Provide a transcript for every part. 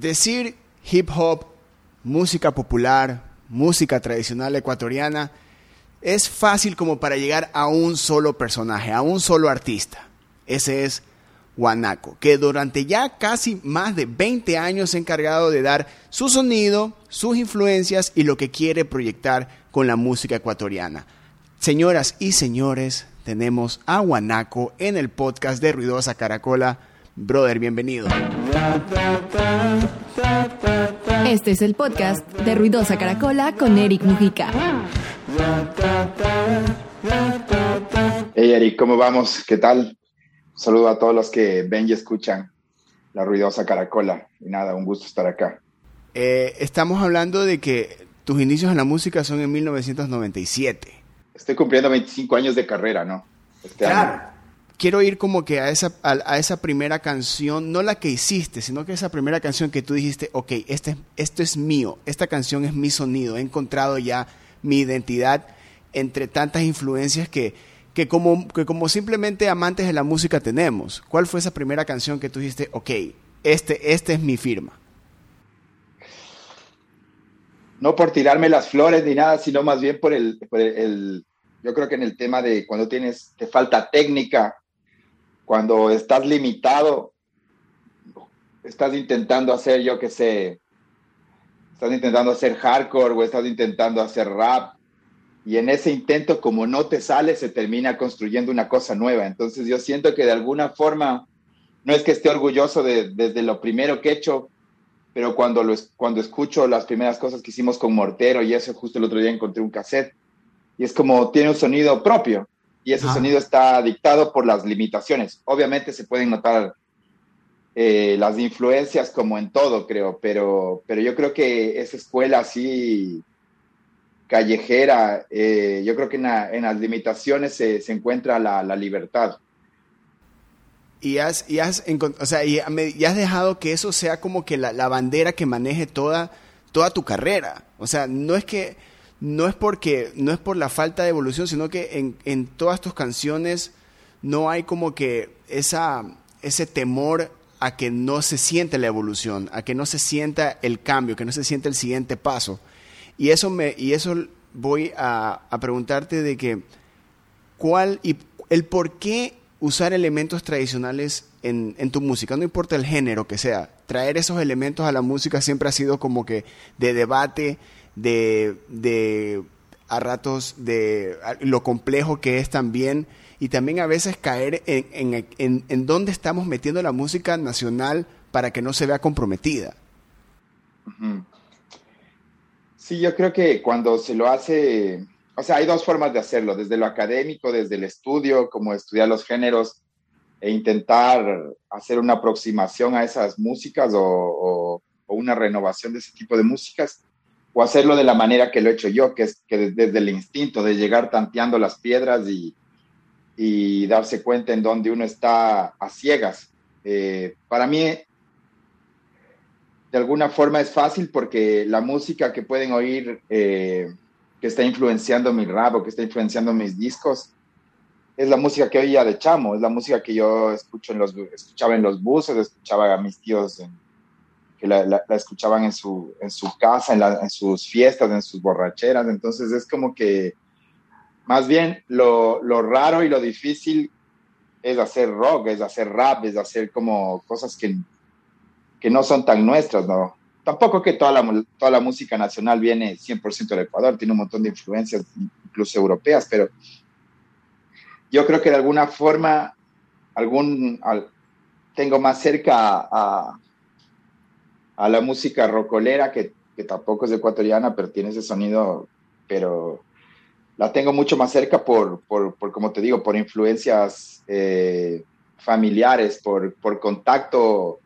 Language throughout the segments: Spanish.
decir hip hop, música popular, música tradicional ecuatoriana, es fácil como para llegar a un solo personaje, a un solo artista. Ese es Guanaco, que durante ya casi más de 20 años se ha encargado de dar su sonido, sus influencias y lo que quiere proyectar con la música ecuatoriana. Señoras y señores, tenemos a Guanaco en el podcast de Ruidosa Caracola. Brother, bienvenido. Este es el podcast de Ruidosa Caracola con Eric Mujica. Hey Eric, ¿cómo vamos? ¿Qué tal? saludo a todos los que ven y escuchan la ruidosa caracola. Y nada, un gusto estar acá. Eh, estamos hablando de que tus inicios en la música son en 1997. Estoy cumpliendo 25 años de carrera, ¿no? Este claro. Quiero ir como que a esa, a, esa primera canción, no la que hiciste, sino que esa primera canción que tú dijiste, ok, este, esto es mío, esta canción es mi sonido, he encontrado ya mi identidad entre tantas influencias que, que como, que como simplemente amantes de la música tenemos. ¿Cuál fue esa primera canción que tú dijiste, ok, este, este es mi firma? No por tirarme las flores ni nada, sino más bien por el, por el, yo creo que en el tema de cuando tienes, te falta técnica, cuando estás limitado, estás intentando hacer, yo qué sé, estás intentando hacer hardcore o estás intentando hacer rap y en ese intento, como no te sale, se termina construyendo una cosa nueva. Entonces yo siento que de alguna forma, no es que esté orgulloso de, desde lo primero que he hecho, pero cuando, cuando escucho las primeras cosas que hicimos con Mortero y eso, justo el otro día encontré un cassette, y es como tiene un sonido propio, y ese sonido está dictado por las limitaciones. Obviamente se pueden notar eh, las influencias como en todo, creo, pero, pero yo creo que esa escuela así callejera, eh, yo creo que en, las limitaciones se, encuentra la, libertad. Y has, y has, o sea, y, has dejado que eso sea como que la, bandera que maneje toda, toda tu carrera. O sea, no es que no es porque no es por la falta de evolución, sino que en, en todas tus canciones no hay como que esa ese temor a que no se siente la evolución, a que no se sienta el cambio, que no se sienta el siguiente paso. Y eso, me, y eso voy a, preguntarte de que, ¿cuál y el por qué usar elementos tradicionales en, tu música? No importa el género que sea, traer esos elementos a la música siempre ha sido como que de debate, de, de a ratos de lo complejo que es también. Y también a veces caer en, en, en, dónde estamos metiendo la música nacional para que no se vea comprometida. Sí, yo creo que cuando se lo hace, o sea, hay dos formas de hacerlo, desde lo académico, desde el estudio, como estudiar los géneros e intentar hacer una aproximación a esas músicas o, una renovación de ese tipo de músicas, o hacerlo de la manera que lo he hecho yo, que es que desde el instinto de llegar tanteando las piedras y, y darse cuenta en dónde uno está a ciegas. Eh, para mí de alguna forma es fácil porque la música que pueden oír eh, que está influenciando mi rap que está influenciando mis discos es la música que oía de chamo, es la música que yo escucho en los, escuchaba en los buses, escuchaba a mis tíos que la, escuchaban en su, en su casa, en, en, sus fiestas, en sus borracheras. Entonces es como que más bien lo, lo raro y lo difícil es hacer rock, es hacer rap, es hacer como cosas que que no son tan nuestras, ¿no? Tampoco que toda la, toda la música nacional viene 100% del Ecuador, tiene un montón de influencias, incluso europeas, pero yo creo que de alguna forma algún, tengo más cerca a, a la música rocolera, que, que, tampoco es ecuatoriana, pero tiene ese sonido, pero la tengo mucho más cerca por, por, por como te digo, por influencias eh, familiares, por, por contacto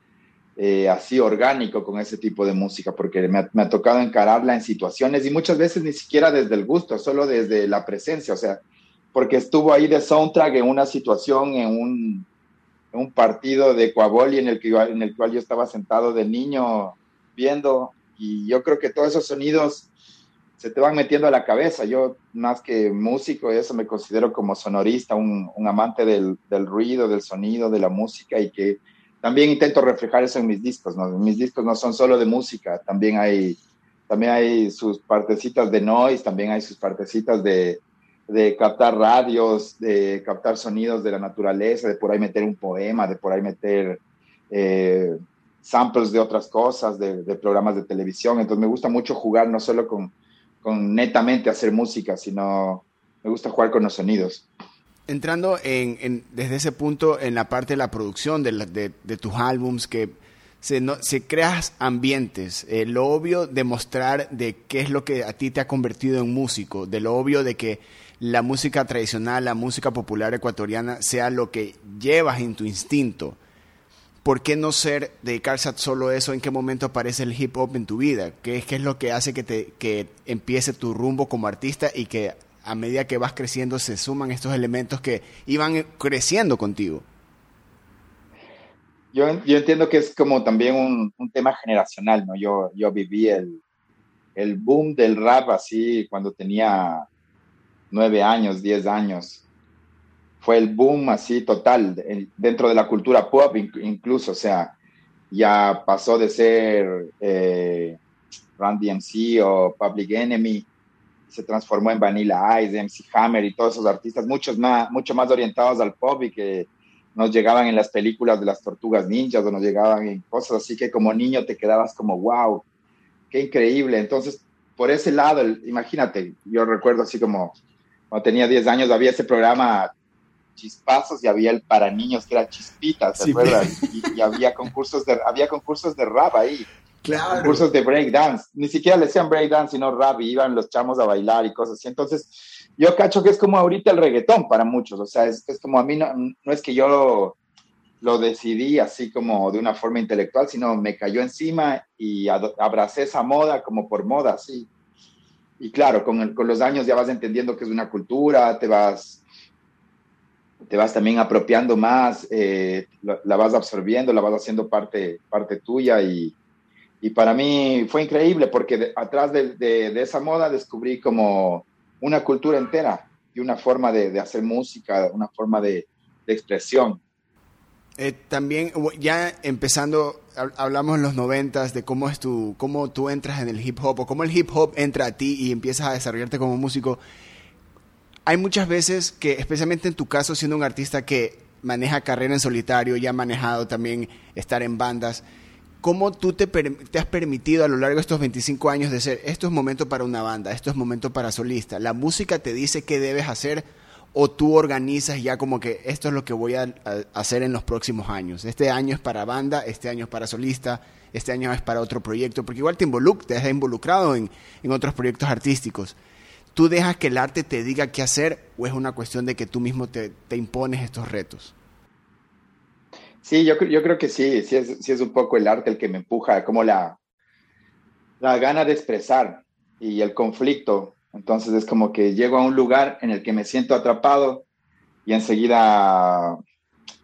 eh, así orgánico con ese tipo de música, porque me ha, tocado encararla en situaciones y muchas veces ni siquiera desde el gusto, solo desde la presencia, o sea, porque estuvo ahí de soundtrack en una situación, en un, un partido de Coaboli en el, en el cual yo estaba sentado de niño viendo y yo creo que todos esos sonidos se te van metiendo a la cabeza. Yo, más que músico, eso me considero como sonorista, un, un amante del, del, ruido, del sonido, de la música y que también intento reflejar eso en mis discos, ¿no? Mis discos no son solo de música, también hay, también hay sus partecitas de noise, también hay sus partecitas de, de captar radios, de captar sonidos de la naturaleza, de por ahí meter un poema, de por ahí meter eh, samples de otras cosas, de, programas de televisión. Entonces me gusta mucho jugar no solo con, con netamente hacer música, sino me gusta jugar con los sonidos. Entrando en, desde ese punto en la parte de la producción de, de, tus álbums, que se, no, se creas ambientes, eh, lo obvio de mostrar de qué es lo que a ti te ha convertido en músico, de lo obvio de que la música tradicional, la música popular ecuatoriana sea lo que llevas en tu instinto. ¿Por qué no ser, dedicarse a solo eso? ¿En qué momento aparece el hip hop en tu vida? ¿Qué, es lo que hace que, te, que empiece tu rumbo como artista y que a medida que vas creciendo se suman estos elementos que iban creciendo contigo? Yo, yo entiendo que es como también un, un, tema generacional, ¿no? Yo, yo viví el, el boom del rap así cuando tenía nueve años, diez años. Fue el boom así total dentro de la cultura pop incluso, o sea, ya pasó de ser eh, Randy MC o Public Enemy, se transformó en Vanilla Ice, MC Hammer y todos esos artistas, muchos más, mucho más orientados al pop y que nos llegaban en las películas de las tortugas ninjas o nos llegaban en cosas así que como niño te quedabas como, wow, qué increíble. Entonces, por ese lado, imagínate, yo recuerdo así como cuando tenía 10 años había ese programa Chispazos y había el para niños que era Chispitas, ¿te acuerdas? Y, había concursos de había concursos de rap ahí. Claro. Concursos de breakdance. Ni siquiera le decían breakdance, sino rap y iban los chamos a bailar y cosas así. Entonces, yo cacho que es como ahorita el reggaetón para muchos. O sea, es, es como a mí no, no es que yo lo, lo decidí así como de una forma intelectual, sino me cayó encima y abracé esa moda como por moda, sí y claro, con, con, los años ya vas entendiendo que es una cultura, te vas, te vas también apropiando más, eh, la, vas absorbiendo, la vas haciendo parte, parte tuya y, y para mí fue increíble porque atrás de, de, esa moda descubrí como una cultura entera y una forma de, de hacer música, una forma de, expresión. Eh, también, ya empezando, hablamos en los noventas de cómo es tu, cómo tú entras en el hip hop o cómo el hip hop entra a ti y empiezas a desarrollarte como músico. Hay muchas veces que, especialmente en tu caso, siendo un artista que maneja carrera en solitario, ya ha manejado también estar en bandas, ¿cómo tú te, te, has permitido a lo largo de estos 25 años de ser, esto es momento para una banda, esto es momento para solista? La música te dice qué debes hacer o tú organizas ya como que esto es lo que voy a, hacer en los próximos años. Este año es para banda, este año es para solista, este año es para otro proyecto, porque igual te, involuc te has involucrado en, en, otros proyectos artísticos. ¿Tú dejas que el arte te diga qué hacer o es una cuestión de que tú mismo te, te impones estos retos? Sí, yo, yo creo que sí, sí es, sí es un poco el arte el que me empuja, como la, la gana de expresar y el conflicto entonces es como que llego a un lugar en el que me siento atrapado y enseguida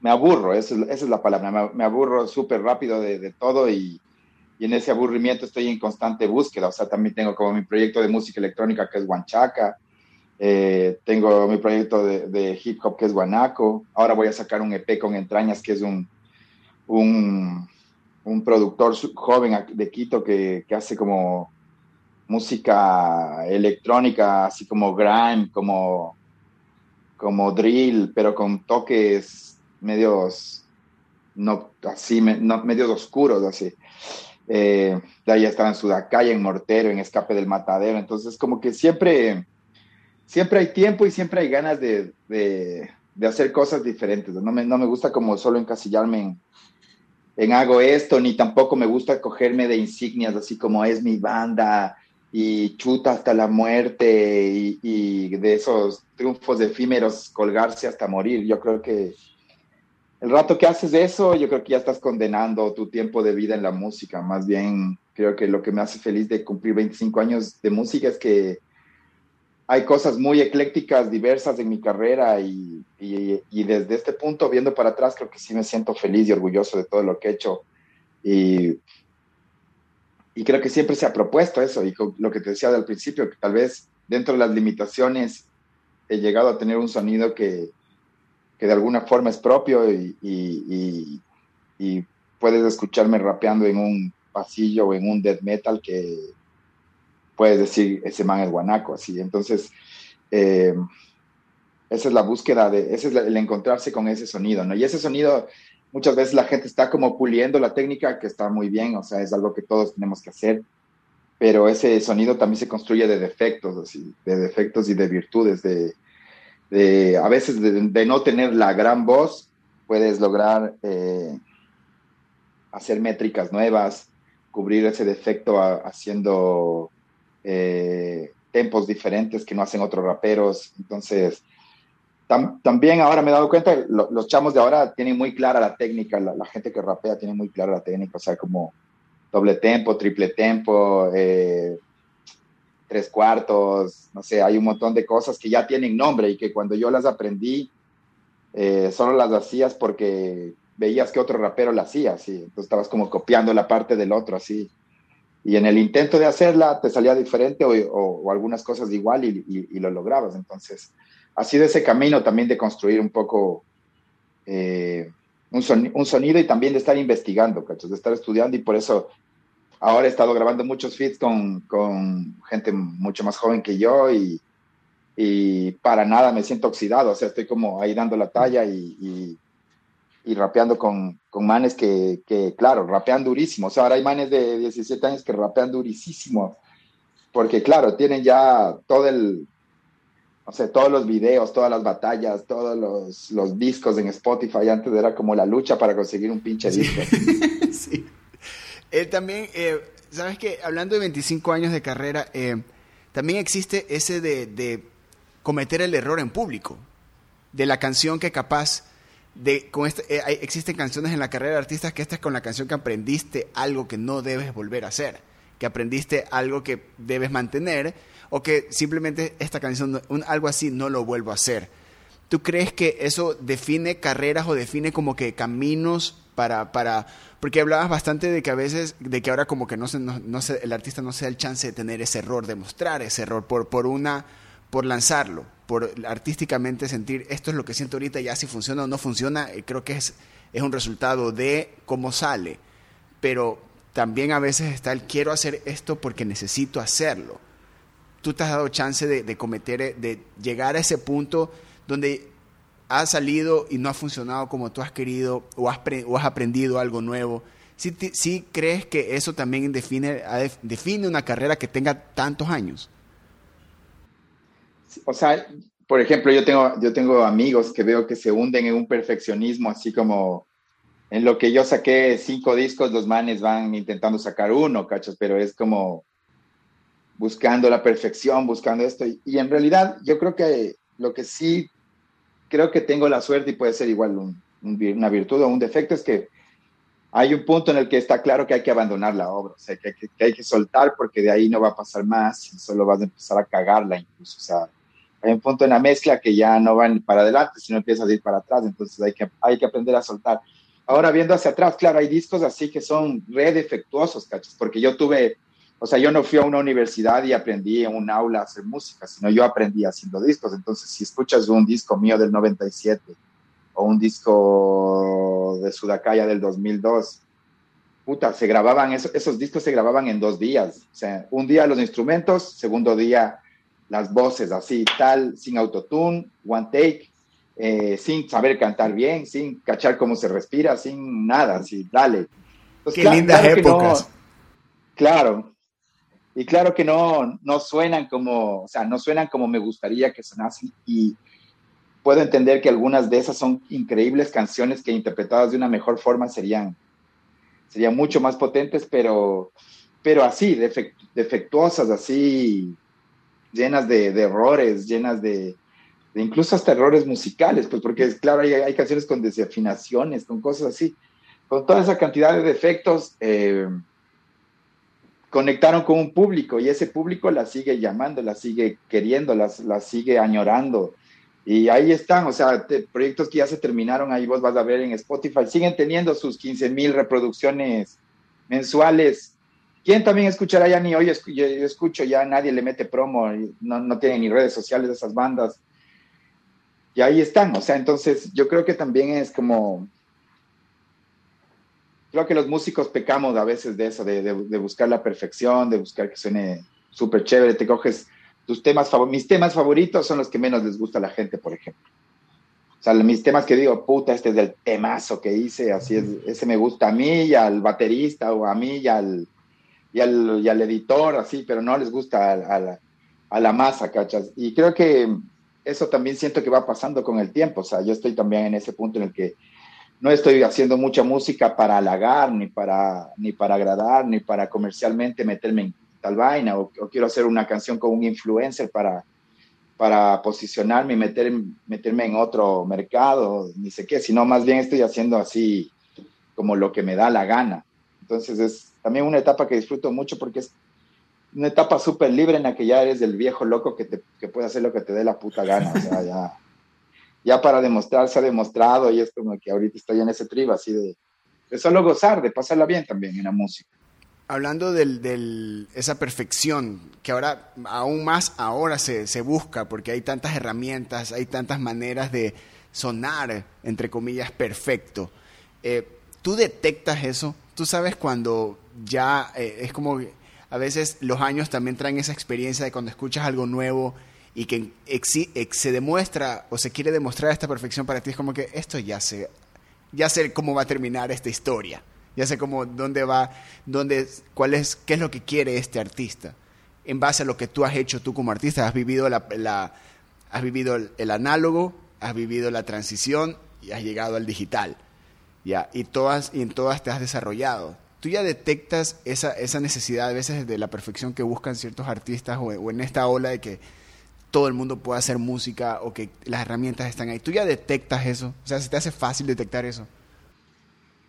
me aburro, esa es, la palabra, me, aburro súper rápido de, todo y, en ese aburrimiento estoy en constante búsqueda. O sea, también tengo como mi proyecto de música electrónica que es Huanchaca, eh, tengo mi proyecto de, hip hop que es Guanaco, ahora voy a sacar un EP con Entrañas que es un, un, productor joven de Quito que, que hace como música electrónica, así como grime, como, como drill, pero con toques medios, no, así, medios oscuros, así. Eh, de ahí estaba en Sudacaya, en Mortero, en Escape del Matadero. Entonces, como que siempre, siempre hay tiempo y siempre hay ganas de, de, hacer cosas diferentes. No me, no me, gusta como solo encasillarme en, en hago esto, ni tampoco me gusta cogerme de insignias, así como es mi banda, y chuta hasta la muerte y, de esos triunfos efímeros colgarse hasta morir. Yo creo que el rato que haces eso, yo creo que ya estás condenando tu tiempo de vida en la música. Más bien, creo que lo que me hace feliz de cumplir 25 años de música es que hay cosas muy eclécticas, diversas en mi carrera y, y desde este punto, viendo para atrás, creo que sí me siento feliz y orgulloso de todo lo que he hecho. Y y creo que siempre se ha propuesto eso, y lo que te decía al principio, que tal vez dentro de las limitaciones he llegado a tener un sonido que, que de alguna forma es propio y, puedes escucharme rapeando en un pasillo o en un death metal que puedes decir, ese man es guanaco, así. Entonces, eh, esa es la búsqueda de, ese es el encontrarse con ese sonido, ¿no? Y ese sonido, muchas veces la gente está como puliendo la técnica, que está muy bien, o sea, es algo que todos tenemos que hacer, pero ese sonido también se construye de defectos, así, de defectos y de virtudes, de, a veces de, no tener la gran voz, puedes lograr eh, hacer métricas nuevas, cubrir ese defecto haciendo eh, tempos diferentes que no hacen otros raperos. Entonces, también ahora me he dado cuenta, los chamos de ahora tienen muy clara la técnica, la, gente que rapea tiene muy clara la técnica, o sea, como doble tempo, triple tempo, eh, tres cuartos, no sé, hay un montón de cosas que ya tienen nombre y que cuando yo las aprendí, eh, solo las hacías porque veías que otro rapero la hacía, así, entonces estabas como copiando la parte del otro, así. Y en el intento de hacerla te salía diferente o, algunas cosas igual y, lo lograbas. Entonces, ha sido ese camino también de construir un poco eh, un, sonido y también de estar investigando, de estar estudiando y por eso ahora he estado grabando muchos feeds con, gente mucho más joven que yo y, para nada me siento oxidado, o sea, estoy como ahí dando la talla y, y rapeando con, con manes que, que, claro, rapean durísimo. O sea, ahora hay manes de 17 años que rapean durísimo, porque claro, tienen ya todo el, o sea, todos los videos, todas las batallas, todos los, los, discos en Spotify. Antes era como la lucha para conseguir un pinche disco. sí. Eh, también, eh, ¿sabes qué? Hablando de 25 años de carrera, eh, también existe ese de, de cometer el error en público, de la canción que capaz de, con este, eh, existen canciones en la carrera de artistas que esta es con la canción que aprendiste algo que no debes volver a hacer, que aprendiste algo que debes mantener o que simplemente esta canción, un, algo así, no lo vuelvo a hacer. ¿Tú crees que eso define carreras o define como que caminos para, para, porque hablabas bastante de que a veces, de que ahora como que no se, no, no el artista no se da el chance de tener ese error, de mostrar ese error por, por una, por lanzarlo, por artísticamente sentir esto es lo que siento ahorita, ya si funciona o no funciona, eh, creo que es, es un resultado de cómo sale. Pero también a veces está el quiero hacer esto porque necesito hacerlo. Tú te has dado chance de, cometer, eh, de llegar a ese punto donde has salido y no ha funcionado como tú has querido o has, aprendido algo nuevo. ¿Sí, ¿Sí, crees que eso también define, define una carrera que tenga tantos años? o sea, por ejemplo, yo tengo, yo tengo amigos que veo que se hunden en un perfeccionismo, así como en lo que yo saqué cinco discos, los manes van intentando sacar uno, cachos, pero es como buscando la perfección, buscando esto. Y, en realidad yo creo que lo que sí creo que tengo la suerte y puede ser igual una virtud o un defecto es que hay un punto en el que está claro que hay que abandonar la obra, o sea, que, que hay que soltar porque de ahí no va a pasar más y solo vas a empezar a cagarla incluso, o sea, hay un punto en la mezcla que ya no van para adelante, sino empiezas a ir para atrás, entonces hay que, hay que aprender a soltar. Ahora viendo hacia atrás, claro, hay discos así que son re defectuosos, ¿cachas? Porque yo tuve, o sea, yo no fui a una universidad y aprendí en un aula a hacer música, sino yo aprendí haciendo discos. Entonces, si escuchas un disco mío del 97 o un disco de Sudacaya del 2002, puta, se grababan, esos, esos discos se grababan en dos días. O sea, un día los instrumentos, segundo día las voces así, tal, sin autotune, one take, eh, sin saber cantar bien, sin cachar cómo se respira, sin nada, así, dale. Qué lindas épocas. claro. Y claro que no, no suenan como, o sea, no suenan como me gustaría que sonasen. Y puedo entender que algunas de esas son increíbles canciones que interpretadas de una mejor forma serían, serían mucho más potentes, pero, pero así, defectuosas, así, llenas de, errores, llenas de, incluso hasta errores musicales, pues porque claro, hay, hay, canciones con desafinaciones, con cosas así, con toda esa cantidad de defectos, eh, conectaron con un público y ese público la sigue llamando, la sigue queriendo, la, la sigue añorando. Y ahí están, o sea, proyectos que ya se terminaron, ahí vos vas a ver en Spotify, siguen teniendo sus 15 mil reproducciones mensuales ¿Quién también escuchará ya ni hoy? Yo escucho, ya nadie le mete promo, no, no tiene ni redes sociales de esas bandas. Y ahí están, o sea, entonces yo creo que también es como, creo que los músicos pecamos a veces de eso, de, buscar la perfección, de buscar que suene súper chévere, te coges tus temas mis temas favoritos son los que menos les gusta a la gente, por ejemplo. O sea, mis temas que digo, puta, este es el temazo que hice, así es, ese me gusta a mí y al baterista o a mí y al, y al, y al editor, así, pero no les gusta a, la, a la masa, ¿cachas? Y creo que eso también siento que va pasando con el tiempo, o sea, yo estoy también en ese punto en el que no estoy haciendo mucha música para halagar, ni para, ni para agradar, ni para comercialmente meterme en tal vaina, o, quiero hacer una canción con un influencer para, para posicionarme y meter, meterme en otro mercado, ni sé qué, sino más bien estoy haciendo así como lo que me da la gana. Entonces es también una etapa que disfruto mucho porque es una etapa súper libre en la que ya eres el viejo loco que, te, que puede hacer lo que te dé la puta gana. Ya ya para demostrar se ha demostrado y es como que ahorita estoy en ese tribo así de, de solo gozar, de pasarla bien también en la música. Hablando de esa perfección que ahora, aún más ahora se, se, busca, porque hay tantas herramientas, hay tantas maneras de sonar, entre comillas, perfecto. Eh, ¿Tú detectas eso? ¿Tú sabes cuando ya eh, es como a veces los años también traen esa experiencia de cuando escuchas algo nuevo y que se demuestra o se quiere demostrar esta perfección para ti, es como que esto ya sé, ya sé cómo va a terminar esta historia, ya sé cómo, dónde va, dónde, cuál es, qué es lo que quiere este artista, en base a lo que tú has hecho tú como artista, has vivido, la, has vivido el, análogo, has vivido la transición y has llegado al digital, ya, y, todas, y en todas te has desarrollado. ¿Tú ya detectas esa, esa necesidad a veces de la perfección que buscan ciertos artistas o en esta ola de que todo el mundo puede hacer música o que las herramientas están ahí. ¿Tú ya detectas eso? O sea, ¿se te hace fácil detectar eso?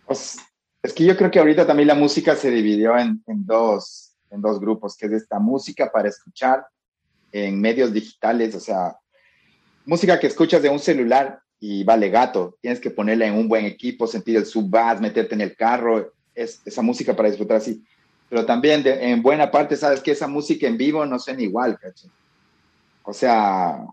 Pues, es que yo creo que ahorita también la música se dividió en, dos, en dos grupos, que es esta música para escuchar en medios digitales, o sea, música que escuchas de un celular y vale gato, tienes que ponerla en un buen equipo, sentir el sub-bass, meterte en el carro, es esa música para disfrutar así. Pero también en buena parte sabes que esa música en vivo no suena igual, ¿cachai? O sea,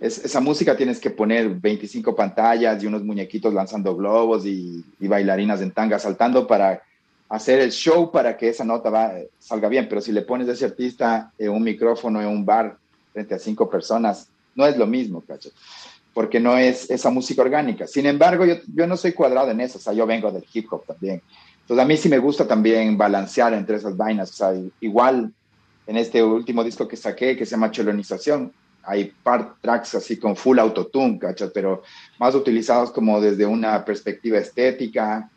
esa música tienes que poner 25 pantallas y unos muñequitos lanzando globos y, bailarinas en tanga saltando para hacer el show para que esa nota va, salga bien. Pero si le pones a ese artista en un micrófono en un bar frente a cinco personas, no es lo mismo, ¿cacho? Porque no es esa música orgánica. Sin embargo, yo, yo no soy cuadrado en eso, o sea, yo vengo del hip hop también. Entonces, a mí sí me gusta también balancear entre esas vainas, o sea, igual en este último disco que saqué, que se llama Chelonización, hay part tracks así con full autotune, ¿cachas? Pero más utilizados como desde una perspectiva estética,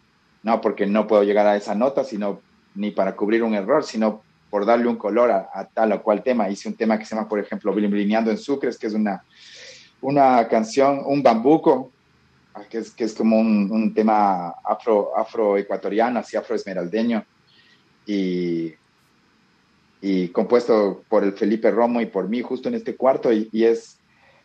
no porque no puedo llegar a esa nota, sino ni para cubrir un error, sino por darle un color a, tal o cual tema. Hice un tema que se llama, por ejemplo, Blineando en Sucres, que es una, una canción, un bambuco, que es, que es como un, un tema afro, afroecuatoriano, así afroesmeraldeño. Y y compuesto por el Felipe Romo y por mí justo en este cuarto y, es,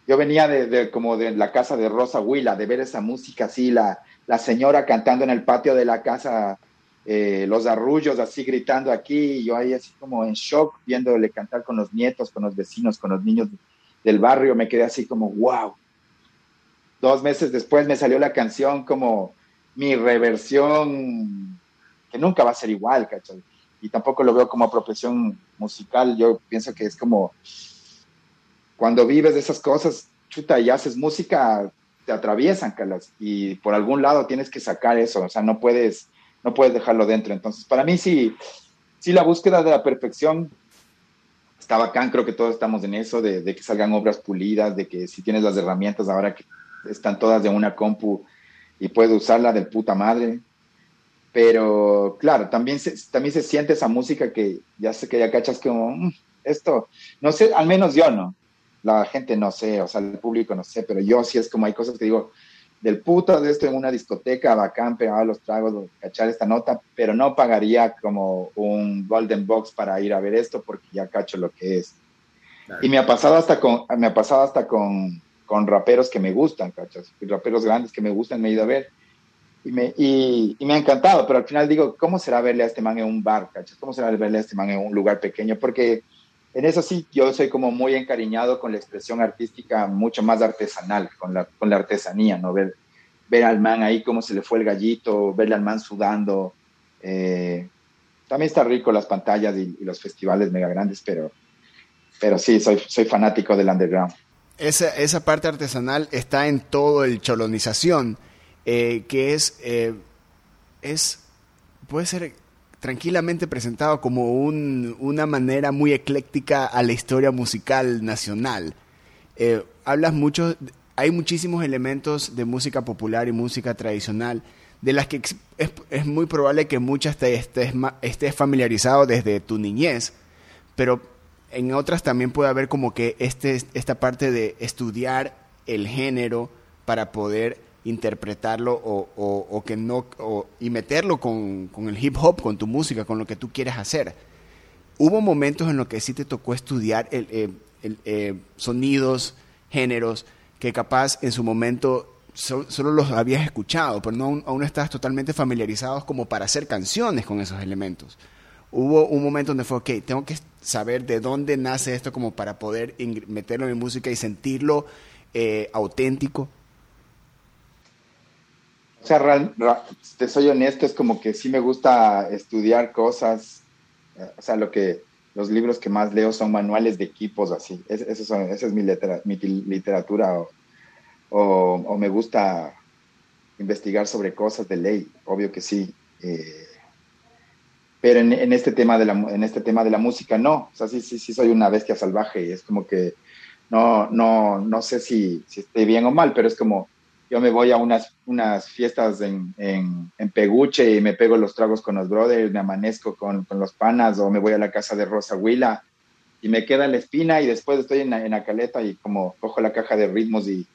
yo venía de, como de la casa de Rosa Huila, de ver esa música así, la, la señora cantando en el patio de la casa, eh, los arrullos así gritando aquí, y yo ahí así como en shock viéndole cantar con los nietos, con los vecinos, con los niños del barrio, me quedé así como, wow. Dos meses después me salió la canción como mi reversión, que nunca va a ser igual, ¿cachai? y tampoco lo veo como apropiación musical. Yo pienso que es como cuando vives de esas cosas, chuta, y haces música, te atraviesan, Carlos, y por algún lado tienes que sacar eso, o sea, no puedes, no puedes dejarlo dentro. Entonces, para mí sí, sí la búsqueda de la perfección está bacán, creo que todos estamos en eso, de, que salgan obras pulidas, de que si tienes las herramientas ahora que están todas de una compu y puedes usarla de puta madre, pero claro, también se, también se siente esa música que ya sé que ya cachas como, mm, esto, no sé, al menos yo no, la gente no sé, o sea, el público no sé, pero yo sí es como hay cosas que digo, del puto de esto en una discoteca, bacán, pegado los tragos, cachar esta nota, pero no pagaría como un Golden Box para ir a ver esto porque ya cacho lo que es. Y me ha pasado hasta con, me ha pasado hasta con, con raperos que me gustan, cachas, raperos grandes que me gustan, me he ido a ver y me, y, me ha encantado, pero al final digo, ¿cómo será verle a este man en un bar? ¿cachas? ¿Cómo será verle a este man en un lugar pequeño? Porque en eso sí, yo soy como muy encariñado con la expresión artística mucho más artesanal, con la, con la artesanía, ¿no? Ver, ver al man ahí cómo se le fue el gallito, verle al man sudando. Eh, también está rico las pantallas y, los festivales mega grandes, pero, pero sí, soy, soy fanático del underground. Esa, esa parte artesanal está en todo el cholonización, eh, que es, eh, es, puede ser tranquilamente presentado como un, una manera muy ecléctica a la historia musical nacional. Eh, hablas mucho, hay muchísimos elementos de música popular y música tradicional, de las que es, es muy probable que muchas te estés, estés familiarizado desde tu niñez, pero en otras también puede haber como que este, esta parte de estudiar el género para poder interpretarlo o, o, que no y meterlo con, con, el hip hop, con tu música, con lo que tú quieres hacer. Hubo momentos en los que sí te tocó estudiar eh, eh, sonidos, géneros, que capaz en su momento solo los habías escuchado, pero no, aún, aún estabas totalmente familiarizados como para hacer canciones con esos elementos hubo un momento donde fue, ok, tengo que saber de dónde nace esto como para poder meterlo en mi música y sentirlo eh, auténtico? O sea, te soy honesto, es como que sí me gusta estudiar cosas, eh, o sea, lo que los libros que más leo son manuales de equipos, así, es, esa es mi, literatura, o, me gusta investigar sobre cosas de ley, obvio que sí. Eh, pero en, este tema de la, en este tema de la música no, o sea, sí, sí, sí soy una bestia salvaje es como que no, no, no sé si, si estoy bien o mal, pero es como yo me voy a unas, unas fiestas en, en, en, Peguche y me pego los tragos con los brothers, me amanezco con, con, los panas o me voy a la casa de Rosa Huila y me queda la espina y después estoy en la, en la caleta y como cojo la caja de ritmos y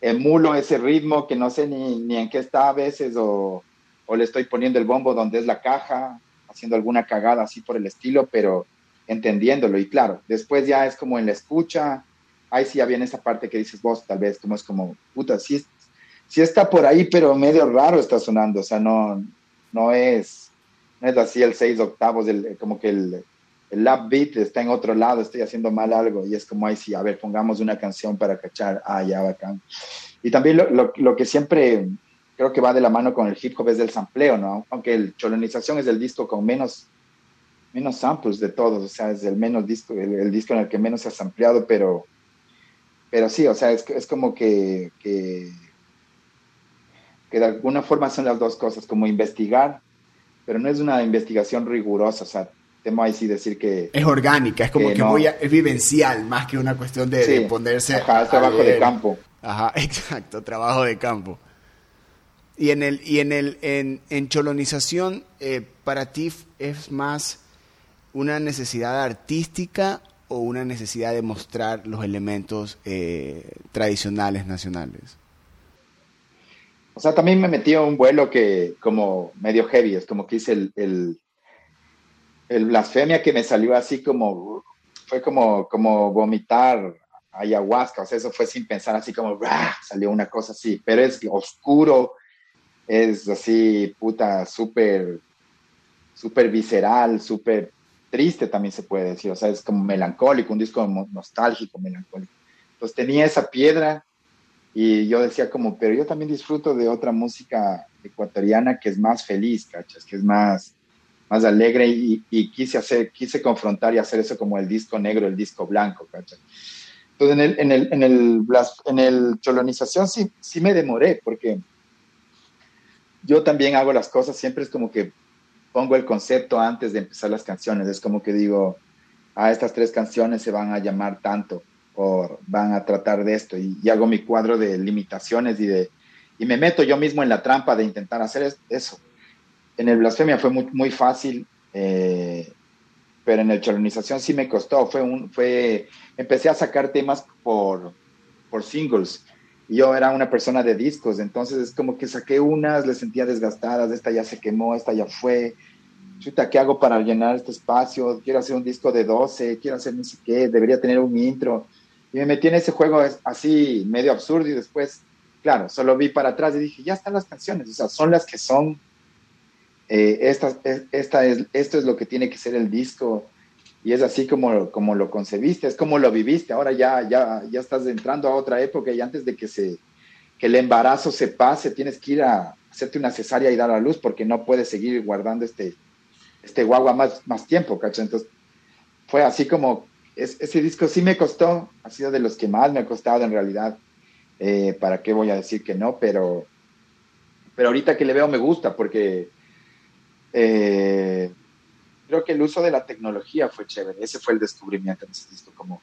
emulo ese ritmo que no sé ni, ni en qué está a veces o, o le estoy poniendo el bombo donde es la caja haciendo alguna cagada así por el estilo, pero entendiéndolo. Y claro, después ya es como en la escucha, ahí sí ya viene esa parte que dices vos, tal vez, como es como, puta, sí, sí está por ahí, pero medio raro está sonando, o sea, no, no es, no es así el seis octavos, el, como que el, el lap beat está en otro lado, estoy haciendo mal algo, y es como ahí sí, a ver, pongamos una canción para cachar, ah, ya, bacán. Y también lo, lo, lo que siempre creo que va de la mano con el hip hop es del sampleo, ¿no? Aunque el cholonización es el disco con menos, menos samples de todos, o sea, es el menos disco, el, disco en el que menos se ha sampleado, pero, pero sí, o sea, es, es como que, que, de alguna forma son las dos cosas, como investigar, pero no es una investigación rigurosa, o sea, temo ahí sí decir que... Es orgánica, es como que, voy a, es vivencial, más que una cuestión de, ponerse... Ajá, es trabajo de campo. Ajá, exacto, trabajo de campo. Y en el y en el en, en cholonización eh, para ti es más una necesidad artística o una necesidad de mostrar los elementos eh, tradicionales nacionales. O sea, también me metí a un vuelo que como medio heavy, es como que hice el, el, el blasfemia que me salió así como, fue como, como vomitar ayahuasca, o sea, eso fue sin pensar así como, salió una cosa así, pero es oscuro, es así, puta, súper, súper visceral, súper triste también se puede decir, o sea, es como melancólico, un disco nostálgico, melancólico. Entonces tenía esa piedra y yo decía como, pero yo también disfruto de otra música ecuatoriana que es más feliz, ¿cachas? Que es más, más alegre y, quise hacer, quise confrontar y hacer eso como el disco negro, el disco blanco, ¿cachas? Entonces en el, en el, en el, en el cholonización sí, sí me demoré porque yo también hago las cosas, siempre es como que pongo el concepto antes de empezar las canciones, es como que digo, a ah, estas tres canciones se van a llamar tanto o van a tratar de esto y, hago mi cuadro de limitaciones y de y me meto yo mismo en la trampa de intentar hacer eso. En el blasfemia fue muy, muy fácil, eh, pero en el cholonización sí me costó. Fue un, fue, empecé a sacar temas por, por singles yo era una persona de discos, entonces es como que saqué unas, le sentía desgastadas, esta ya se quemó, esta ya fue. Chuta, ¿qué hago para llenar este espacio? Quiero hacer un disco de 12, quiero hacer ni sé qué, debería tener un intro. Y me metí en ese juego así, medio absurdo, y después, claro, solo vi para atrás y dije, ya están las canciones, o sea, son las que son. Eh, esta, esta es, esto es lo que tiene que ser el disco y es así como, como lo concebiste, es como lo viviste, ahora ya, ya, ya estás entrando a otra época y antes de que se, que el embarazo se pase, tienes que ir a hacerte una cesárea y dar a luz porque no puedes seguir guardando este, este guagua más, más tiempo, ¿cachai? Entonces, fue así como, ese disco sí me costó, ha sido de los que más me ha costado en realidad, eh, ¿para qué voy a decir que no? Pero, pero ahorita que le veo me gusta porque eh, creo que el uso de la tecnología fue chévere, ese fue el descubrimiento en ese disco, como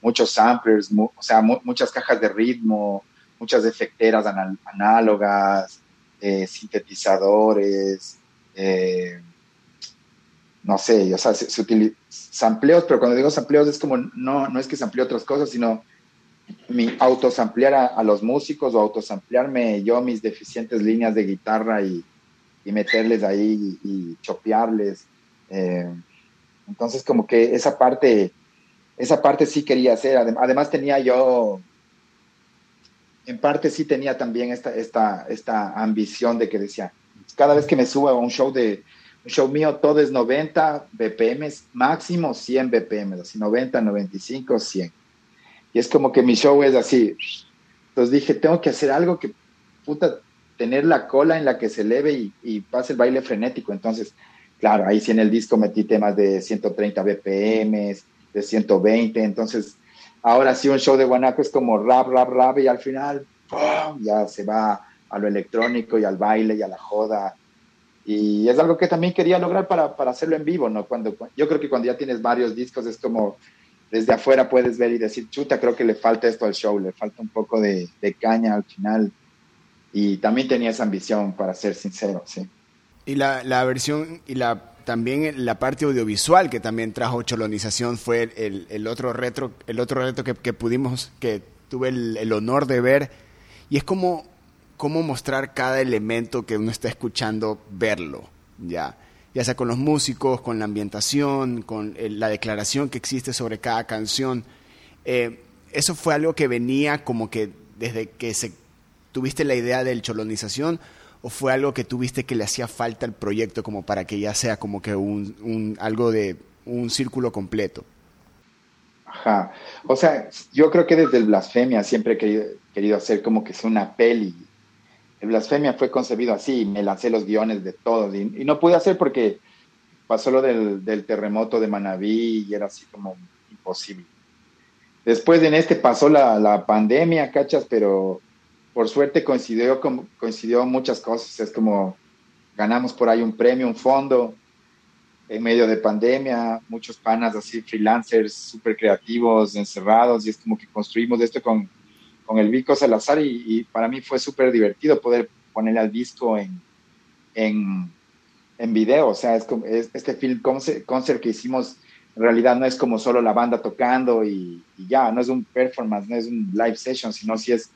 muchos samplers, o sea, muchas cajas de ritmo, muchas efecteras análogas, eh, sintetizadores, eh, no sé, o sea, se, utiliza sampleos, pero cuando digo sampleos es como, no, no es que samplee otras cosas, sino mi autosamplear a, a los músicos o autosamplearme yo mis deficientes líneas de guitarra y, y meterles ahí y, chopearles. Eh, entonces, como que esa parte, esa parte sí quería hacer. Además, tenía yo en parte sí tenía también esta, esta, esta ambición de que decía, cada vez que me subo a un show de un show mío, todo es 90 BPM, máximo 100 BPM, así 90, 95, 100. Y es como que mi show es así. Entonces dije, tengo que hacer algo que, puta, tener la cola en la que se eleve y, y pase el baile frenético. Entonces, claro, ahí sí en el disco metí temas de 130 BPM, de 120. Entonces, Ahora sí, un show de Guanaco es como rap, rap, rap, y al final ya se va a lo electrónico y al baile y a la joda. Y es algo que también quería lograr para, para hacerlo en vivo, ¿no? Cuando, yo creo que cuando ya tienes varios discos es como desde afuera puedes ver y decir, chuta, creo que le falta esto al show, le falta un poco de, de caña al final. Y también tenía esa ambición, para ser sincero, sí. Y la, la versión y la también la parte audiovisual que también trajo Cholonización fue el, otro retro, el otro reto que, pudimos, que tuve el, honor de ver. Y es como, como mostrar cada elemento que uno está escuchando, verlo, ya. Ya sea con los músicos, con la ambientación, con la declaración que existe sobre cada canción. Eh, eso fue algo que venía como que desde que se tuviste la idea del Cholonización o fue algo que tuviste que le hacía falta al proyecto como para que ya sea como que un, algo de un círculo completo? Ajá. O sea, yo creo que desde el Blasfemia siempre he querido, hacer como que es una peli. El Blasfemia fue concebido así, me lancé los guiones de todos y, no pude hacer porque pasó lo del, terremoto de Manabí y era así como imposible. Después en este pasó la, la pandemia, cachas, pero por suerte coincidió, coincidió muchas cosas. Es como ganamos por ahí un premio, un fondo en medio de pandemia, muchos panas así, freelancers súper creativos, encerrados, y es como que construimos esto con, con el Vico Salazar y, para mí fue súper divertido poder ponerle al disco en, en, en video. O sea, es, como, este film concert, que hicimos en realidad no es como solo la banda tocando y, y, ya, no es un performance, no es un live session, sino si es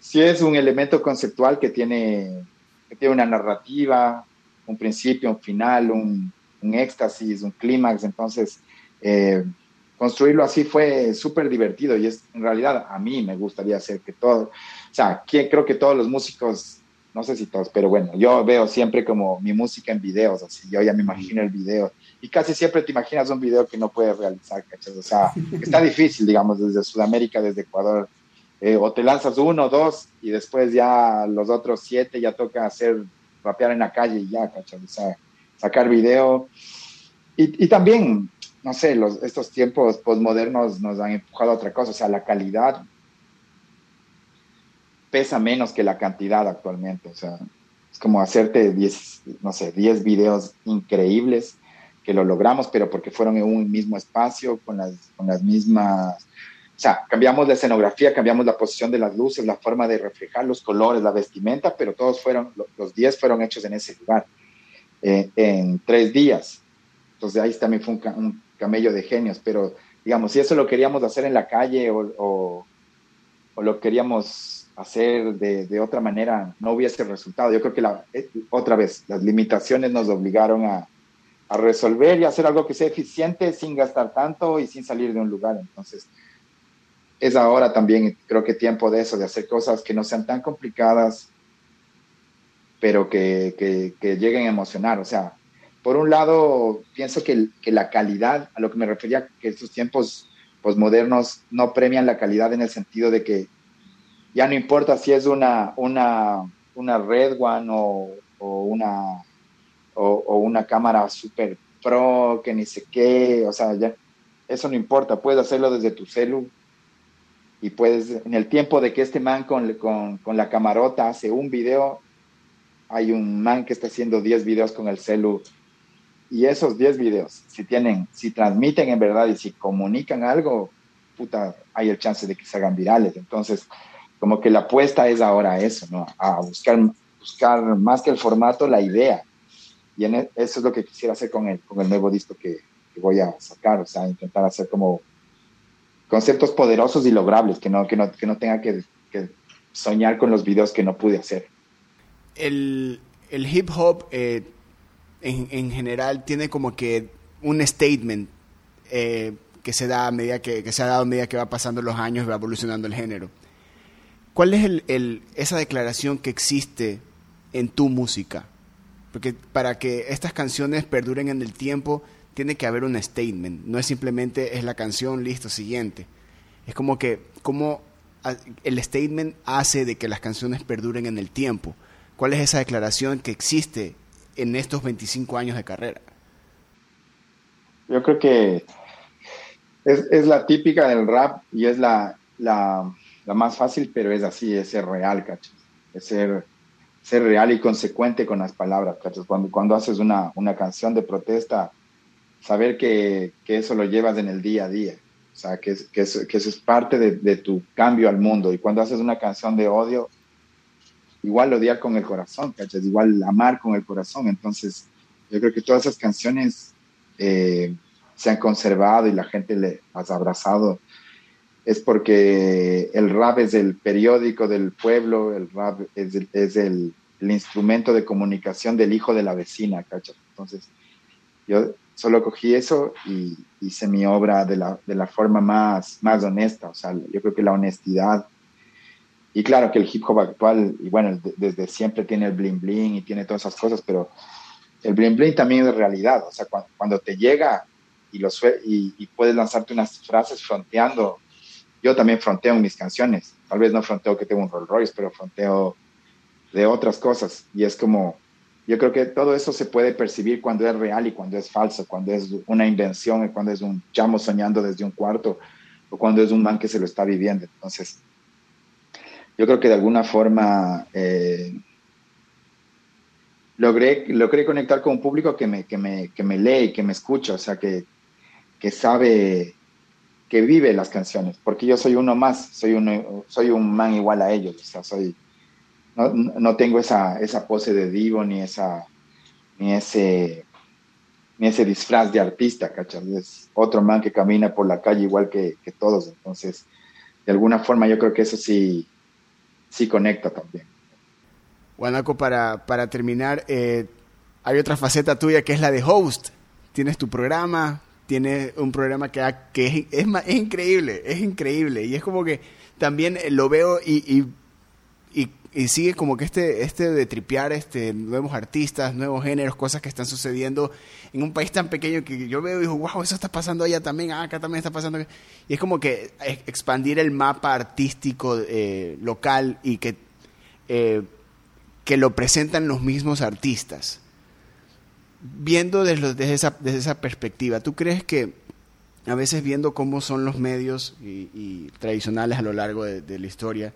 sí es un elemento conceptual que tiene, que tiene una narrativa, un principio, un final, un, éxtasis, un clímax. Entonces, eh, construirlo así fue súper divertido y es en realidad a mí me gustaría hacer que todo, o sea, creo que todos los músicos, no sé si todos, pero bueno, yo veo siempre como mi música en videos, así, yo ya me imagino el video y casi siempre te imaginas un video que no puedes realizar, ¿cachas? O sea, está difícil, digamos, desde Sudamérica, desde Ecuador, eh, o te lanzas uno, dos, y después ya los otros siete ya toca hacer, rapear en la calle y ya, ¿cachai? O sea, sacar video. Y, y también, no sé, los, estos tiempos postmodernos nos han empujado a otra cosa, o sea, la calidad pesa menos que la cantidad actualmente, o sea, es como hacerte 10, no sé, 10 videos increíbles que lo logramos, pero porque fueron en un mismo espacio, con las, con las mismas o sea, cambiamos la escenografía, cambiamos la posición de las luces, la forma de reflejar los colores, la vestimenta, pero todos fueron, los 10 fueron hechos en ese lugar, eh, en tres días. Entonces ahí también fue un, camello de genios, pero digamos, si eso lo queríamos hacer en la calle o, o, lo queríamos hacer de, de, otra manera, no hubiese resultado. Yo creo que la, eh, otra vez, las limitaciones nos obligaron a, a resolver y hacer algo que sea eficiente sin gastar tanto y sin salir de un lugar. Entonces, es ahora también, creo que tiempo de eso, de hacer cosas que no sean tan complicadas, pero que, que, lleguen a emocionar. O sea, por un lado, pienso que, que, la calidad, a lo que me refería, que estos tiempos posmodernos no premian la calidad en el sentido de que ya no importa si es una, una, una Red One o, o una, o, una cámara super pro, que ni sé qué, o sea, ya, eso no importa, puedes hacerlo desde tu celu y puedes, en el tiempo de que este man con, con, con la camarota hace un video, hay un man que está haciendo 10 videos con el celu y esos 10 videos, si tienen, si transmiten en verdad y si comunican algo, puta, hay el chance de que se hagan virales. Entonces, como que la apuesta es ahora eso, ¿no? A buscar, buscar más que el formato, la idea. Y e, eso es lo que quisiera hacer con el, con el nuevo disco que, voy a sacar, o sea, intentar hacer como conceptos poderosos y logrables, que no, que no, que no tenga que, soñar con los videos que no pude hacer. El, el hip hop eh, en, en, general tiene como que un statement eh, que se da a medida que, que, se ha dado a medida que va pasando los años, va evolucionando el género. ¿Cuál es el, el, esa declaración que existe en tu música? Porque para que estas canciones perduren en el tiempo, tiene que haber un statement. No es simplemente es la canción, listo, siguiente. Es como que, como el statement hace de que las canciones perduren en el tiempo. ¿Cuál es esa declaración que existe en estos 25 años de carrera? Yo creo que es, la típica del rap y es la, la, más fácil, pero es así, es ser real, ¿cachai? Es ser, ser real y consecuente con las palabras, ¿cachai? Cuando, cuando haces una, una canción de protesta, saber que, que, eso lo llevas en el día a día. O sea, que, que, eso, que eso es parte de, de, tu cambio al mundo. Y cuando haces una canción de odio, igual odiar con el corazón, ¿cachai? Igual amar con el corazón. Entonces, yo creo que todas esas canciones eh, se han conservado y la gente le has abrazado. Es porque el rap es el periódico del pueblo, el rap es el, es el, el instrumento de comunicación del hijo de la vecina, ¿cachai? Entonces, yo solo cogí eso y hice mi obra de la, de la forma más, más honesta. O sea, yo creo que la honestidad y claro que el hip hop actual, y bueno, desde siempre tiene el bling bling y tiene todas esas cosas, pero el bling bling también es realidad. O sea, cuando, te llega y, lo y, y, puedes lanzarte unas frases fronteando, yo también fronteo en mis canciones. Tal vez no fronteo que tengo un Rolls Royce, pero fronteo de otras cosas. Y es como, yo creo que todo eso se puede percibir cuando es real y cuando es falso, cuando es una invención, cuando es un chamo soñando desde un cuarto o cuando es un man que se lo está viviendo. Entonces, yo creo que de alguna forma eh, logré, logré conectar con un público que me, que me, que me lee, que me escucha, o sea, que, que sabe, que vive las canciones, porque yo soy uno más, soy, uno, soy un man igual a ellos, o sea, soy, no, no tengo esa, esa pose de divo ni, esa, ni, ese, ni ese disfraz de artista, ¿cachai? Es otro man que camina por la calle igual que, que todos, entonces, de alguna forma yo creo que eso sí sí conecta también. Guanaco, para, para terminar, eh, hay otra faceta tuya que es la de host. Tienes tu programa, tienes un programa que, que es, es, increíble, es increíble. Y es como que también lo veo y, sigue como que este, este de tripear este, nuevos artistas, nuevos géneros, cosas que están sucediendo en un país tan pequeño que yo veo y digo, wow, eso está pasando allá también, ah, acá también está pasando. Y es como que expandir el mapa artístico eh, local y que, eh, que lo presentan los mismos artistas. Viendo desde, desde, esa, desde esa perspectiva, ¿tú crees que a veces viendo cómo son los medios y, tradicionales a lo largo de, la historia,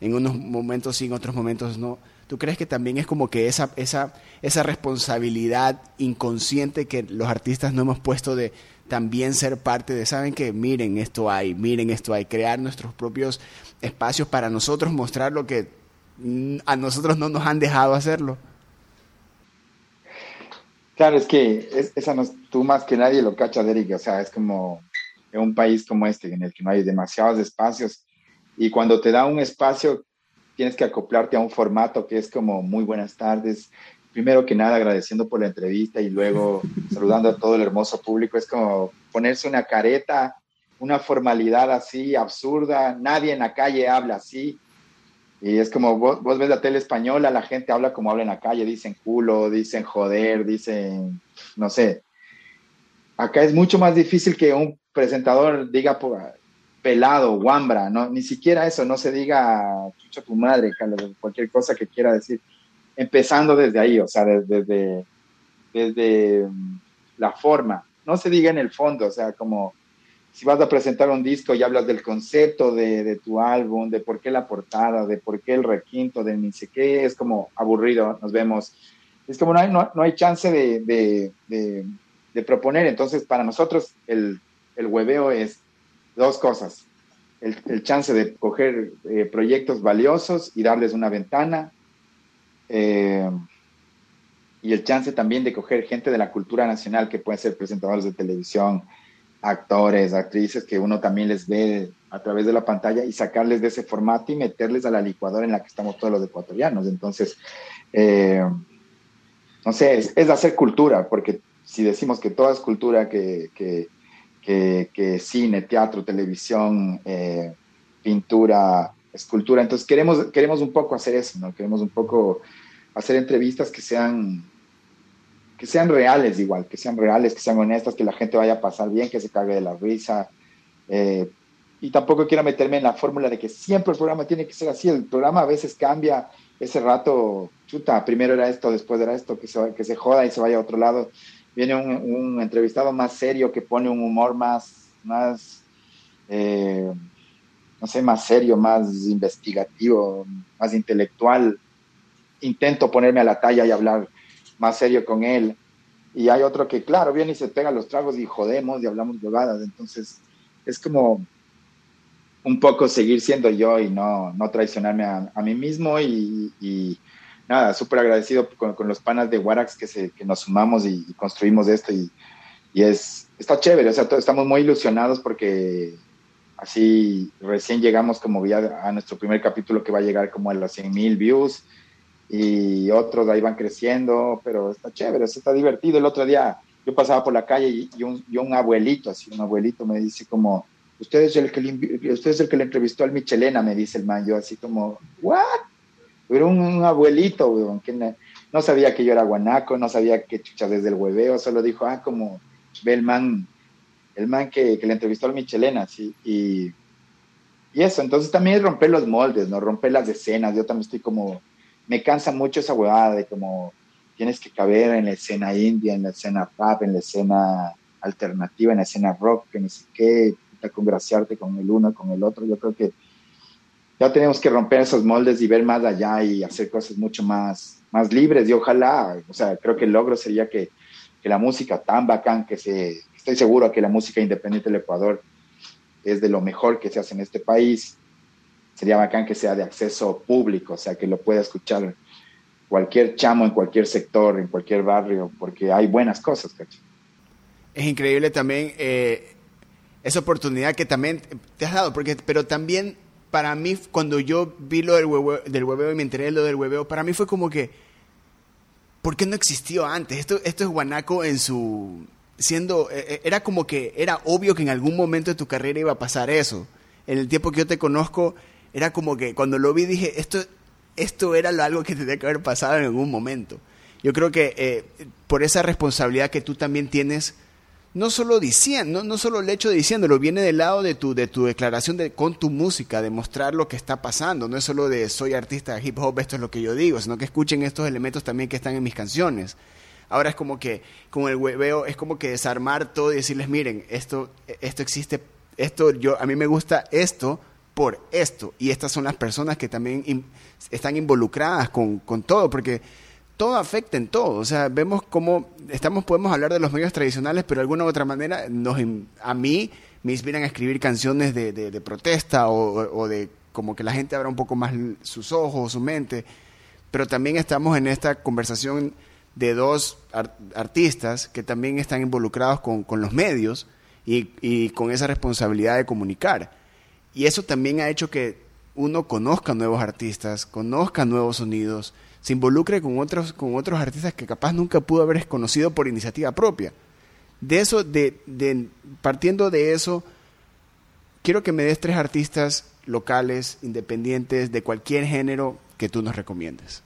en unos momentos sí, en otros momentos no, ¿Tú crees que también es como que esa, esa, esa responsabilidad inconsciente que los artistas no hemos puesto de también ser parte de, saben que miren esto hay, miren esto hay, crear nuestros propios espacios para nosotros mostrar lo que a nosotros no nos han dejado hacerlo? Claro, es que esa no, tú más que nadie lo cachas, Eric, o sea, es como en un país como este en el que no hay demasiados espacios y cuando te da un espacio tienes que acoplarte a un formato que es como muy buenas tardes. Primero que nada, agradeciendo por la entrevista y luego saludando a todo el hermoso público. Es como ponerse una careta, una formalidad así absurda. Nadie en la calle habla así. Y es como vos, vos, ves la tele española, la gente habla como habla en la calle, dicen culo, dicen joder, dicen, no sé. Acá es mucho más difícil que un presentador diga, pelado, guambra, ¿no? Ni siquiera eso, no se diga chucha tu madre, cualquier cosa que quiera decir. Empezando desde ahí, o sea, desde, desde, mm, la forma, no se diga en el fondo, o sea, como si vas a presentar un disco y hablas del concepto de, tu álbum, de por qué la portada, de por qué el requinto, de ni sé qué, es como aburrido, nos vemos. Es como no hay, no, hay chance de, proponer, entonces para nosotros el, el hueveo es dos cosas. El, chance de coger eh, proyectos valiosos y darles una ventana. Eh, y el chance también de coger gente de la cultura nacional que pueden ser presentadores de televisión, actores, actrices que uno también les ve a través de la pantalla y sacarles de ese formato y meterles a la licuadora en la que estamos todos los ecuatorianos. Entonces, eh, no sé, es, hacer cultura, porque si decimos que toda es cultura, que que, cine, teatro, televisión, eh, pintura, escultura. Entonces queremos, queremos un poco hacer eso, ¿no? Queremos un poco hacer entrevistas que sean, que sean reales igual, que sean reales, que sean honestas, que la gente vaya a pasar bien, que se cague de la risa. Eh, y tampoco quiero meterme en la fórmula de que siempre el programa tiene que ser así. El programa a veces cambia. Ese rato, chuta, primero era esto, después era esto, que se, que se joda y se vaya a otro lado viene un, entrevistado más serio que pone un humor más, más eh, no sé, más serio, más investigativo, más intelectual. Intento ponerme a la talla y hablar más serio con él. Y hay otro que, claro, viene y se pega los tragos y jodemos y hablamos bobadas. Entonces, es como un poco seguir siendo yo y no, no traicionarme a, mí mismo y, nada, súper agradecido con, los panas de Warax que, se, que nos sumamos y, construimos esto y, y, es, está chévere, o sea, estamos muy ilusionados porque así recién llegamos como ya a nuestro primer capítulo que va a llegar como a los 100 mil views y otros ahí van creciendo, pero está chévere, está divertido. El otro día yo pasaba por la calle y, un, y un, abuelito, así un abuelito me dice como, usted es el que le, usted es el que le entrevistó al Michelena, me dice el man, yo así como, ¿what? Era un, abuelito, que no, sabía que yo era guanaco, no sabía que chucha desde el hueveo, solo dijo, ah, como ve el man, man que, le entrevistó al Michelena, sí, y, y eso, entonces también romper los moldes, ¿no? Romper las escenas, yo también estoy como, me cansa mucho esa huevada de como tienes que caber en la escena india, en la escena pop, en la escena alternativa, en la escena rock, que ni qué, congraciarte con el uno, con el otro, yo creo que ya tenemos que romper esos moldes y ver más allá y hacer cosas mucho más, más libres y ojalá, o sea, creo que el logro sería que, que la música tan bacán que se, estoy seguro que la música independiente del Ecuador es de lo mejor que se hace en este país, sería bacán que sea de acceso público, o sea, que lo pueda escuchar cualquier chamo en cualquier sector, en cualquier barrio, porque hay buenas cosas, ¿cacho? Es increíble también eh, esa oportunidad que también te has dado, porque, pero también para mí, cuando yo vi lo del hueveo, del hueveo y me enteré de lo del hueveo, para mí fue como que, ¿por qué no existió antes? Esto, esto es guanaco en su... siendo... E, e, era como que era obvio que en algún momento de tu carrera iba a pasar eso. En el tiempo que yo te conozco, era como que cuando lo vi dije, esto, esto era algo que tenía que haber pasado en algún momento. Yo creo que eh, por esa responsabilidad que tú también tienes no solo diciendo, no, solo el hecho diciéndolo, viene del lado de tu, de tu declaración de, con tu música, de mostrar lo que está pasando. No es solo de soy artista de hip hop, esto es lo que yo digo, sino que escuchen estos elementos también que están en mis canciones. Ahora es como que con el hueveo es como que desarmar todo y decirles, miren, esto, esto existe, esto yo, a mí me gusta esto por esto. Y estas son las personas que también están involucradas con, con todo, porque todo afecta en todo. O sea, vemos cómo estamos, podemos hablar de los medios tradicionales, pero de alguna u otra manera nos, a mí me inspiran a escribir canciones de, protesta o, de como que la gente abra un poco más sus ojos, su mente. Pero también estamos en esta conversación de dos artistas que también están involucrados con, los medios y con esa responsabilidad de comunicar. Y eso también ha hecho que uno conozca nuevos artistas, conozca nuevos sonidos, se involucre con otros, con otros artistas que capaz nunca pudo haber conocido por iniciativa propia. De eso, de, de, partiendo de eso, quiero que me des tres artistas locales, independientes, de cualquier género que tú nos recomiendes.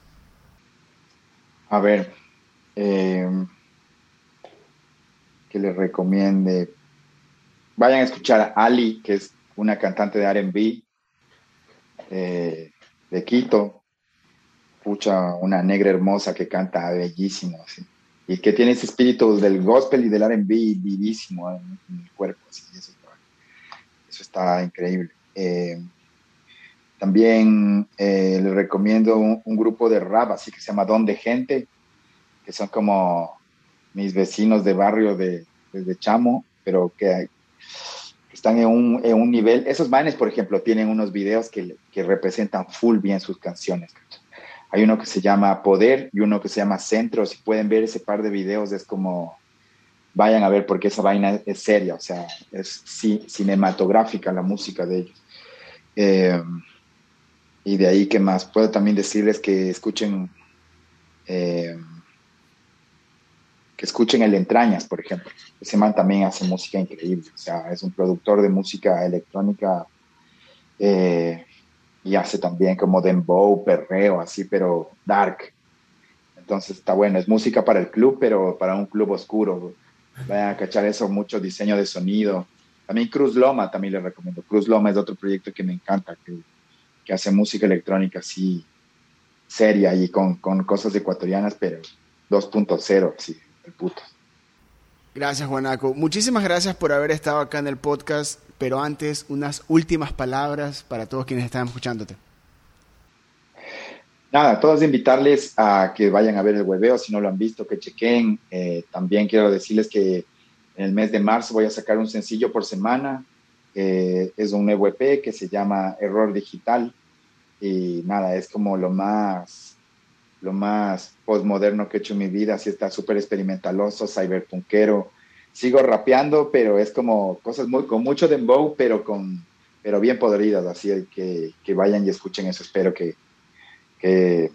A ver, eh, que les recomiende. Vayan a escuchar a Ali, que es una cantante de RB eh, de Quito, pucha, una negra hermosa que canta bellísimo, y que tiene ese espíritu del gospel y del RB vivísimo en, el cuerpo, eso, está, increíble. Eh, también eh, le recomiendo un, grupo de rap, así que se llama Don de Gente, que son como mis vecinos de barrio de, de Chamo, pero que están en un, en un, nivel. Esos manes, por ejemplo, tienen unos videos que, que, representan full bien sus canciones. Hay uno que se llama Poder y uno que se llama Centro. Si pueden ver ese par de videos, es como. Vayan a ver porque esa vaina es seria, o sea, es cinematográfica la música de ellos. Eh, y de ahí, ¿qué más? Puedo también decirles que escuchen. Eh, que escuchen el Entrañas, por ejemplo. Ese man también hace música increíble, o sea, es un productor de música electrónica eh, y hace también como dembow, perreo, así, pero dark. Entonces está bueno, es música para el club, pero para un club oscuro. Vayan a cachar eso, mucho diseño de sonido. También Cruz Loma, también les recomiendo. Cruz Loma es otro proyecto que me encanta, que, que hace música electrónica así seria y con, con cosas ecuatorianas, pero 2.0, sí el puto. Gracias, Juanaco. Muchísimas gracias por haber estado acá en el podcast, pero antes unas últimas palabras para todos quienes están escuchándote. Nada, todos invitarles a que vayan a ver el webeo, si no lo han visto, que chequen. Eh, también quiero decirles que en el mes de marzo voy a sacar un sencillo por semana. Es un nuevo EP que se llama Error Digital. Y nada, es como lo más lo más postmoderno que he hecho en mi vida, así está súper experimentaloso, cyberpunkero. Sigo rapeando, pero es como cosas con mucho dembow, pero con, pero bien podridas, así que, que vayan y escuchen eso, espero que, que,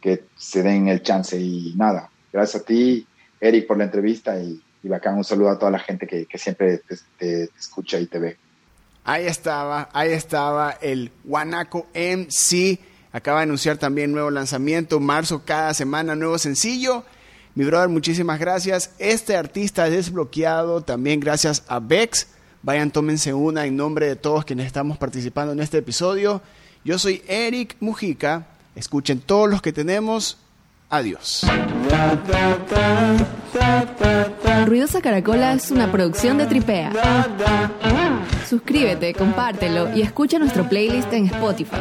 que, se den el chance y nada, gracias a ti, Eric, por la entrevista y, y bacán, un saludo a toda la gente que, que siempre te, te, escucha y te ve. Ahí estaba, ahí estaba el Guanaco MC Acaba de anunciar también nuevo lanzamiento, marzo cada semana, nuevo sencillo. Mi brother, muchísimas gracias. Este artista desbloqueado también gracias a Bex. Vayan, tómense una en nombre de todos quienes estamos participando en este episodio. Yo soy Eric Mujica. Escuchen todos los que tenemos. Adiós. Ruidosa Caracola es una producción de Tripea. Suscríbete, compártelo y escucha nuestro playlist en Spotify.